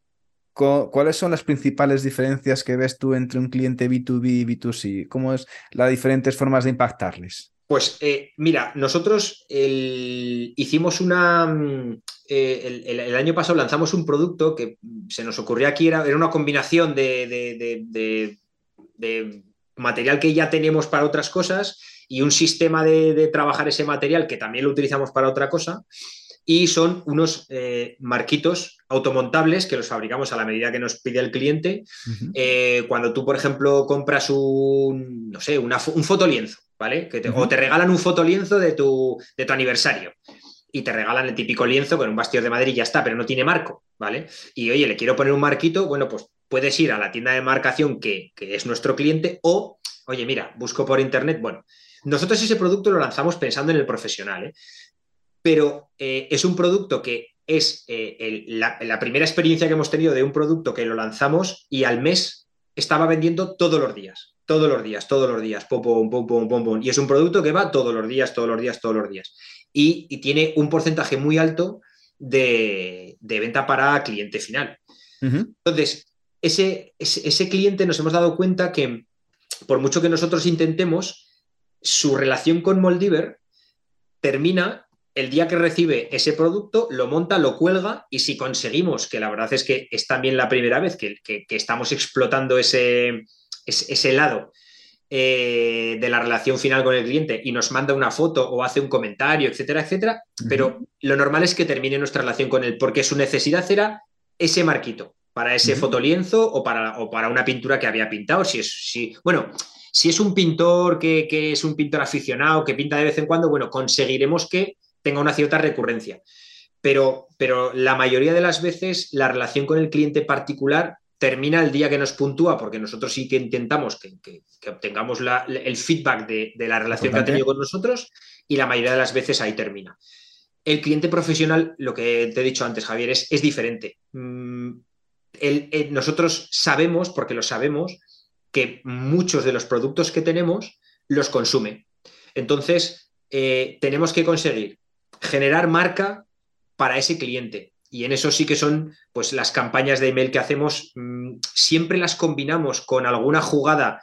¿cuáles son las principales diferencias que ves tú entre un cliente B2B y B2C? ¿Cómo es las diferentes formas de impactarles? Pues eh, mira, nosotros hicimos una... Mm, eh, el, año pasado lanzamos un producto que se nos ocurrió aquí, era, una combinación de material que ya tenemos para otras cosas y un sistema de, trabajar ese material que también lo utilizamos para otra cosa. Y son unos eh, marquitos automontables que los fabricamos a la medida que nos pide el cliente. Eh, cuando tú, por ejemplo, compras un, no sé, un fotolienzo, ¿vale? Que O te regalan un fotolienzo de tu, de tu aniversario y te regalan el típico lienzo con un bastión de madera y ya está, pero no tiene marco, ¿vale? Y oye, le quiero poner un marquito, bueno, pues puedes ir a la tienda de marcación que, que es nuestro cliente o, oye, mira, busco por internet, bueno, nosotros ese producto lo lanzamos pensando en el profesional, ¿eh? pero eh, es un producto que es eh, la, primera experiencia que hemos tenido de un producto que lo lanzamos y al mes estaba vendiendo todos los días, todos los días, todos los días, pom, pom, pom, pom, pom, Y es un producto que va todos los días, todos los días, todos los días. Y, tiene un porcentaje muy alto de, venta para cliente final. Entonces, ese, ese cliente nos hemos dado cuenta que por mucho que nosotros intentemos, su relación con Moldiver termina el día que recibe ese producto, lo monta, lo cuelga y si conseguimos, que la verdad es que es también la primera vez que, estamos explotando ese, ese, lado eh, de la relación final con el cliente y nos manda una foto o hace un comentario, etcétera, etcétera, pero lo normal es que termine nuestra relación con él porque su necesidad era ese marquito para ese fotolienzo o para, o para una pintura que había pintado. Si es, si, bueno, si es un pintor que, que es un pintor aficionado, que pinta de vez en cuando, bueno, conseguiremos que tenga una cierta recurrencia. Pero, pero la mayoría de las veces la relación con el cliente particular termina el día que nos puntúa, porque nosotros sí que intentamos que, obtengamos el feedback de, la relación que ha tenido con nosotros y la mayoría de las veces ahí termina. El cliente profesional, lo que te he dicho antes, Javier, es, es diferente. Mm, nosotros sabemos, porque lo sabemos, que muchos de los productos que tenemos los consume. Entonces, eh, tenemos que conseguir generar marca para ese cliente. Y en eso sí que son pues, las campañas de email que hacemos, mm, siempre las combinamos con alguna jugada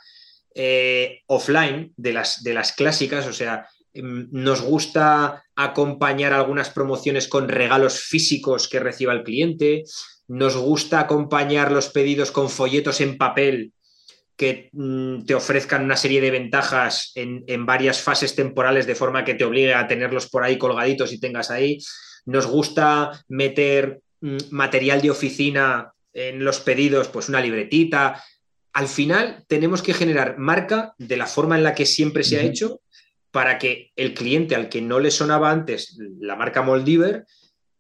eh, offline de las, de las clásicas, o sea, mm, nos gusta acompañar algunas promociones con regalos físicos que reciba el cliente, nos gusta acompañar los pedidos con folletos en papel que mm, te ofrezcan una serie de ventajas en, varias fases temporales de forma que te obligue a tenerlos por ahí colgaditos y tengas ahí. Nos gusta meter mm, material de oficina en los pedidos, pues una libretita. Al final tenemos que generar marca de la forma en la que siempre se ha hecho para que el cliente al que no le sonaba antes la marca Moldiver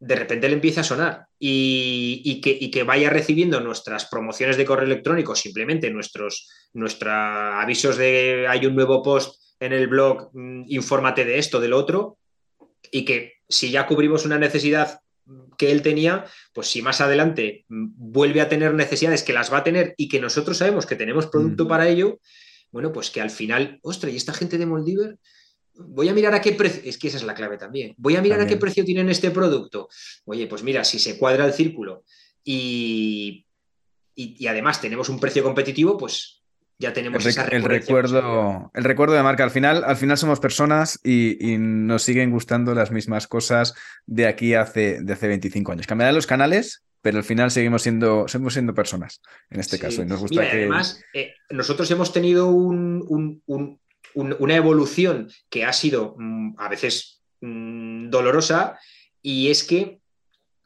de repente le empiece a sonar y, que, vaya recibiendo nuestras promociones de correo electrónico, simplemente nuestros, avisos de hay un nuevo post en el blog, mm, infórmate de esto, del otro, y que si ya cubrimos una necesidad que él tenía, pues si más adelante mm, vuelve a tener necesidades que las va a tener y que nosotros sabemos que tenemos producto para ello, bueno, pues que al final, ostras, y esta gente de Moldiver voy a mirar a qué precio, es que esa es la clave también, voy a mirar a qué precio tienen este producto. Oye, pues mira, si se cuadra el círculo y, y, además tenemos un precio competitivo, pues ya tenemos el, esa el recuerdo el recuerdo de marca al final al final somos personas y, nos siguen gustando las mismas cosas de aquí hace de hace 25 años cambiarán los canales pero al final seguimos siendo, seguimos siendo personas en este caso. Y nos gusta Además, eh, nosotros hemos tenido un, una evolución que ha sido mm, a veces mm, dolorosa y es que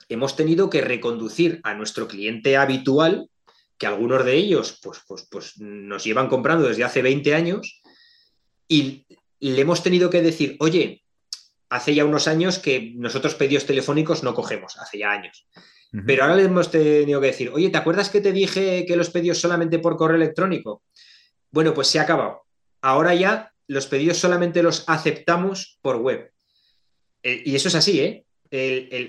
hemos tenido que reconducir a nuestro cliente habitual, que algunos de ellos pues, pues, pues nos llevan comprando desde hace 20 años, y le hemos tenido que decir, oye, hace ya unos años que nosotros pedidos telefónicos no cogemos, hace ya años. Pero ahora le hemos tenido que decir, oye, ¿te acuerdas que te dije que los pedidos solamente por correo electrónico? Bueno, pues se ha acabado ahora ya los pedidos solamente los aceptamos por web. Eh, y eso es así, ¿eh?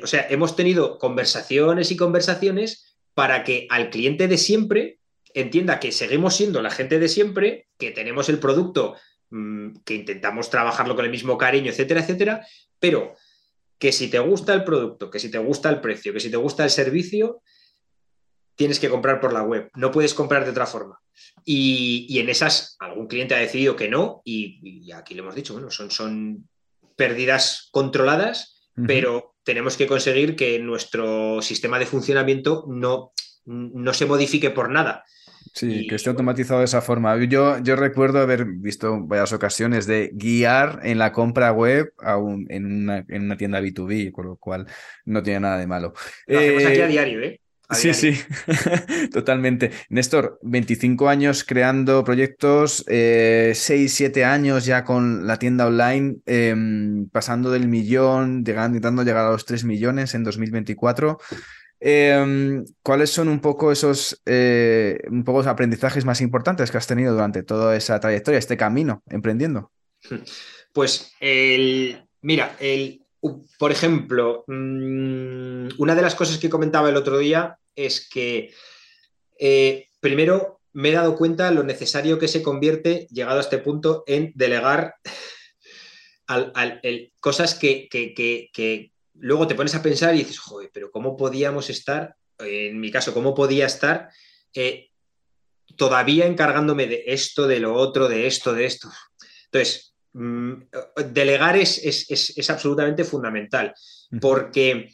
o sea, hemos tenido conversaciones y conversaciones para que al cliente de siempre entienda que seguimos siendo la gente de siempre, que tenemos el producto, mm, que intentamos trabajarlo con el mismo cariño, etcétera, etcétera, pero que si te gusta el producto, que si te gusta el precio, que si te gusta el servicio, tienes que comprar por la web, no puedes comprar de otra forma. Y, en esas algún cliente ha decidido que no y, aquí le hemos dicho, bueno, son, son pérdidas controladas, pero tenemos que conseguir que nuestro sistema de funcionamiento no, no se modifique por nada. Sí, que esté automatizado de esa forma. Yo, yo recuerdo haber visto varias ocasiones de guiar en la compra web en, una, en, una, tienda B2B, con lo cual no tiene nada de malo. Lo hacemos aquí a eh, diario, ¿eh? Sí, sí, (laughs) totalmente. Néstor, 25 años creando proyectos, 6, eh, 7 años ya con la tienda online, em, pasando del millón, llegando, intentando llegar a los 3 millones en 2024. Em, ¿Cuáles son un poco esos eh, un poco los aprendizajes más importantes que has tenido durante toda esa trayectoria, este camino emprendiendo? (laughs) Pues el, mira, el, por ejemplo, mm, una de las cosas que comentaba el otro día es que eh, primero me he dado cuenta lo necesario que se convierte, llegado a este punto, en delegar (laughs) cosas que, luego te pones a pensar y dices, joder, pero ¿cómo podíamos estar, en mi caso, cómo podía estar eh, todavía encargándome de esto, de lo otro, de esto, de esto? Entonces, delegar es, es, absolutamente fundamental, porque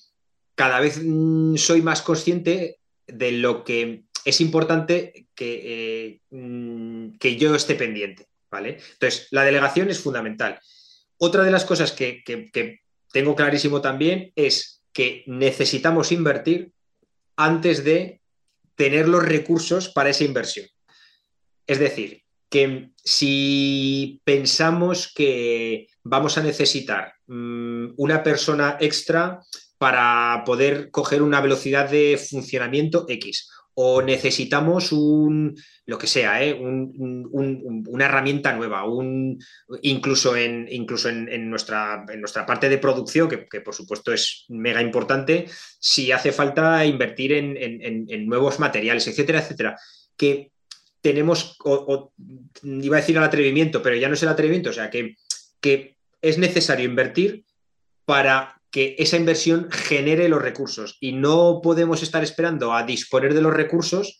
cada vez mm, soy más consciente de lo que es importante que, eh, mm, que yo esté pendiente. ¿vale? Entonces, la delegación es fundamental. Otra de las cosas que, tengo clarísimo también es que necesitamos invertir antes de tener los recursos para esa inversión. Es decir, que si pensamos que vamos a necesitar mm, una persona extra para poder coger una velocidad de funcionamiento X o necesitamos un, lo que sea, ¿eh? una herramienta nueva, un, incluso, en, incluso en, nuestra, en nuestra parte de producción, que, por supuesto es mega importante, si hace falta invertir en, nuevos materiales, etcétera, etcétera, que tenemos, iba a decir el atrevimiento, pero ya no es el atrevimiento, o sea, que, que es necesario invertir para que esa inversión genere los recursos y no podemos estar esperando a disponer de los recursos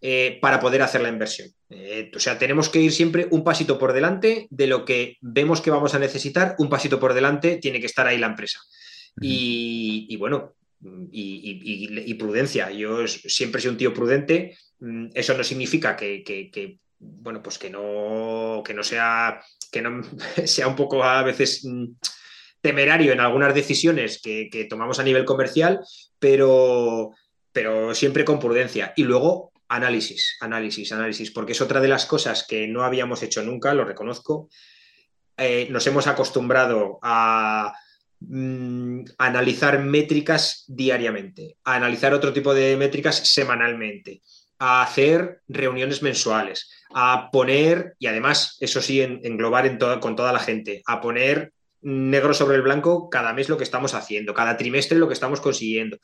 eh, para poder hacer la inversión. Eh, o sea, tenemos que ir siempre un pasito por delante de lo que vemos que vamos a necesitar, un pasito por delante tiene que estar ahí la empresa. y, bueno, y, prudencia. Yo siempre he sido un tío prudente. Mm, eso no significa que, bueno, pues que no, que no sea, que no (laughs) sea un poco a veces mm, temerario en algunas decisiones que, tomamos a nivel comercial, pero, pero siempre con prudencia. Y luego análisis, análisis, análisis, porque es otra de las cosas que no habíamos hecho nunca, lo reconozco. Eh, nos hemos acostumbrado a mm, analizar métricas diariamente, a analizar otro tipo de métricas semanalmente, a hacer reuniones mensuales, a poner, y además, eso sí, englobar en con toda la gente, a poner negro sobre el blanco cada mes lo que estamos haciendo, cada trimestre lo que estamos consiguiendo.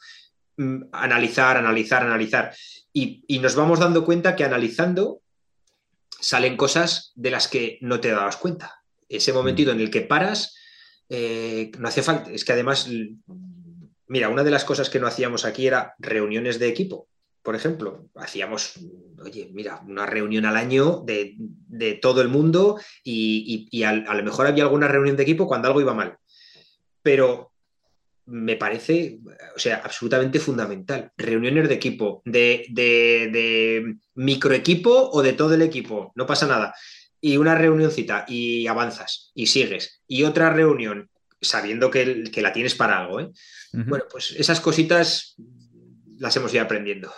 Mm, analizar, analizar, analizar. Y, nos vamos dando cuenta que analizando salen cosas de las que no te dabas cuenta. Ese momentito en el que paras, eh, no hace falta. Es que además, mira, una de las cosas que no hacíamos aquí era reuniones de equipo por ejemplo, hacíamos, oye, mira, una reunión al año de, todo el mundo y, a, lo mejor había alguna reunión de equipo cuando algo iba mal. Pero me parece, o sea, absolutamente fundamental. Reuniones de equipo, de, de, microequipo o de todo el equipo, no pasa nada. Y una reunioncita y avanzas y sigues. Y otra reunión, sabiendo que, que la tienes para algo. ¿eh? Bueno, pues esas cositas las hemos ido aprendiendo.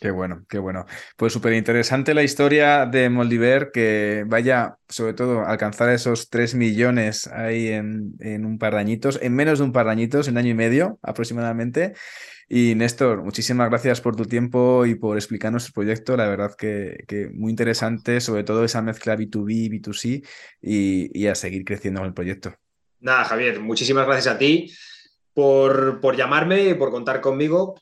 Qué bueno, qué bueno. Pues súper interesante la historia de Moldiver, que vaya, sobre todo, a alcanzar esos 3 millones ahí en, un par de añitos, en menos de un par de añitos, en año y medio aproximadamente. Y Néstor, muchísimas gracias por tu tiempo y por explicarnos el proyecto. La verdad que, que muy interesante, sobre todo esa mezcla B2B, B2C y, y, a seguir creciendo con el proyecto. Nada, Javier, muchísimas gracias a ti por, por llamarme y por contar conmigo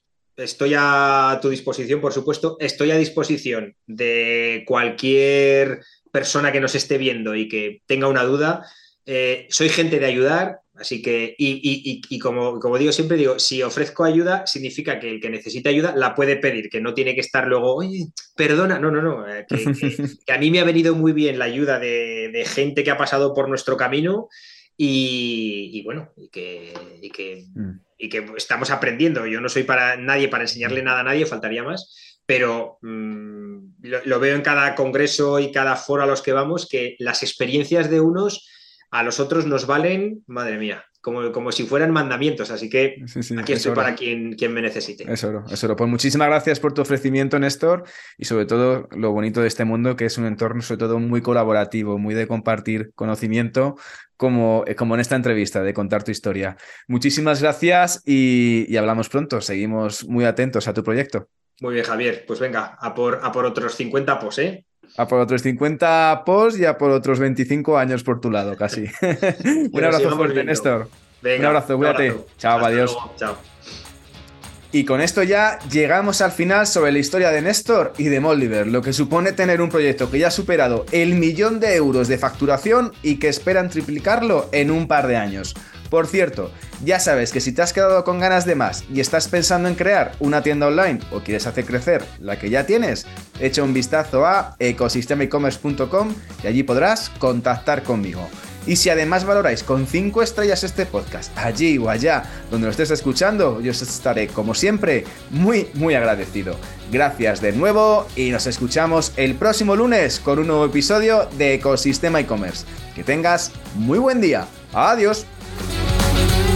estoy a tu disposición, por supuesto. Estoy a disposición de cualquier persona que nos esté viendo y que tenga una duda. Eh, soy gente de ayudar, así que, y, como, como, digo siempre, digo, si ofrezco ayuda, significa que el que necesita ayuda la puede pedir, que no tiene que estar luego, oye, perdona, no, no, no, eh, que, (laughs) a mí me ha venido muy bien la ayuda de, gente que ha pasado por nuestro camino y, bueno, y que, que mm y que estamos aprendiendo. Yo no soy para nadie para enseñarle nada a nadie, faltaría más, pero mm, lo, veo en cada congreso y cada foro a los que vamos, que las experiencias de unos a los otros nos valen, madre mía, como, como si fueran mandamientos. Así que aquí estoy para quien, quien, me necesite. Eso, eso. Pues muchísimas gracias por tu ofrecimiento, Néstor, y sobre todo lo bonito de este mundo, que es un entorno sobre todo muy colaborativo, muy de compartir conocimiento, como, eh, como en esta entrevista, de contar tu historia. Muchísimas gracias y, hablamos pronto. Seguimos muy atentos a tu proyecto. Muy bien, Javier. Pues venga, a por, a por otros 50 pos, ¿eh? A por otros 50 pos y a por otros 25 años por tu lado, casi. (laughs) Un abrazo fuerte, Néstor. un abrazo, cuídate. Chao, adiós. Chao. Y con esto ya llegamos al final sobre la historia de Néstor y de Moldiver, lo que supone tener un proyecto que ya ha superado el millón de euros de facturación y que esperan triplicarlo en un par de años. Por cierto, ya sabes que si te has quedado con ganas de más y estás pensando en crear una tienda online o quieres hacer crecer la que ya tienes, echa un vistazo a ecosistemaecommerce.com y allí podrás contactar conmigo. Y si además valoráis con 5 estrellas este podcast, allí o allá donde lo estés escuchando, yo os estaré como siempre muy, muy agradecido. Gracias de nuevo y nos escuchamos el próximo lunes con un nuevo episodio de Ecosistema e-commerce. Que tengas muy buen día. Adiós. Thank you.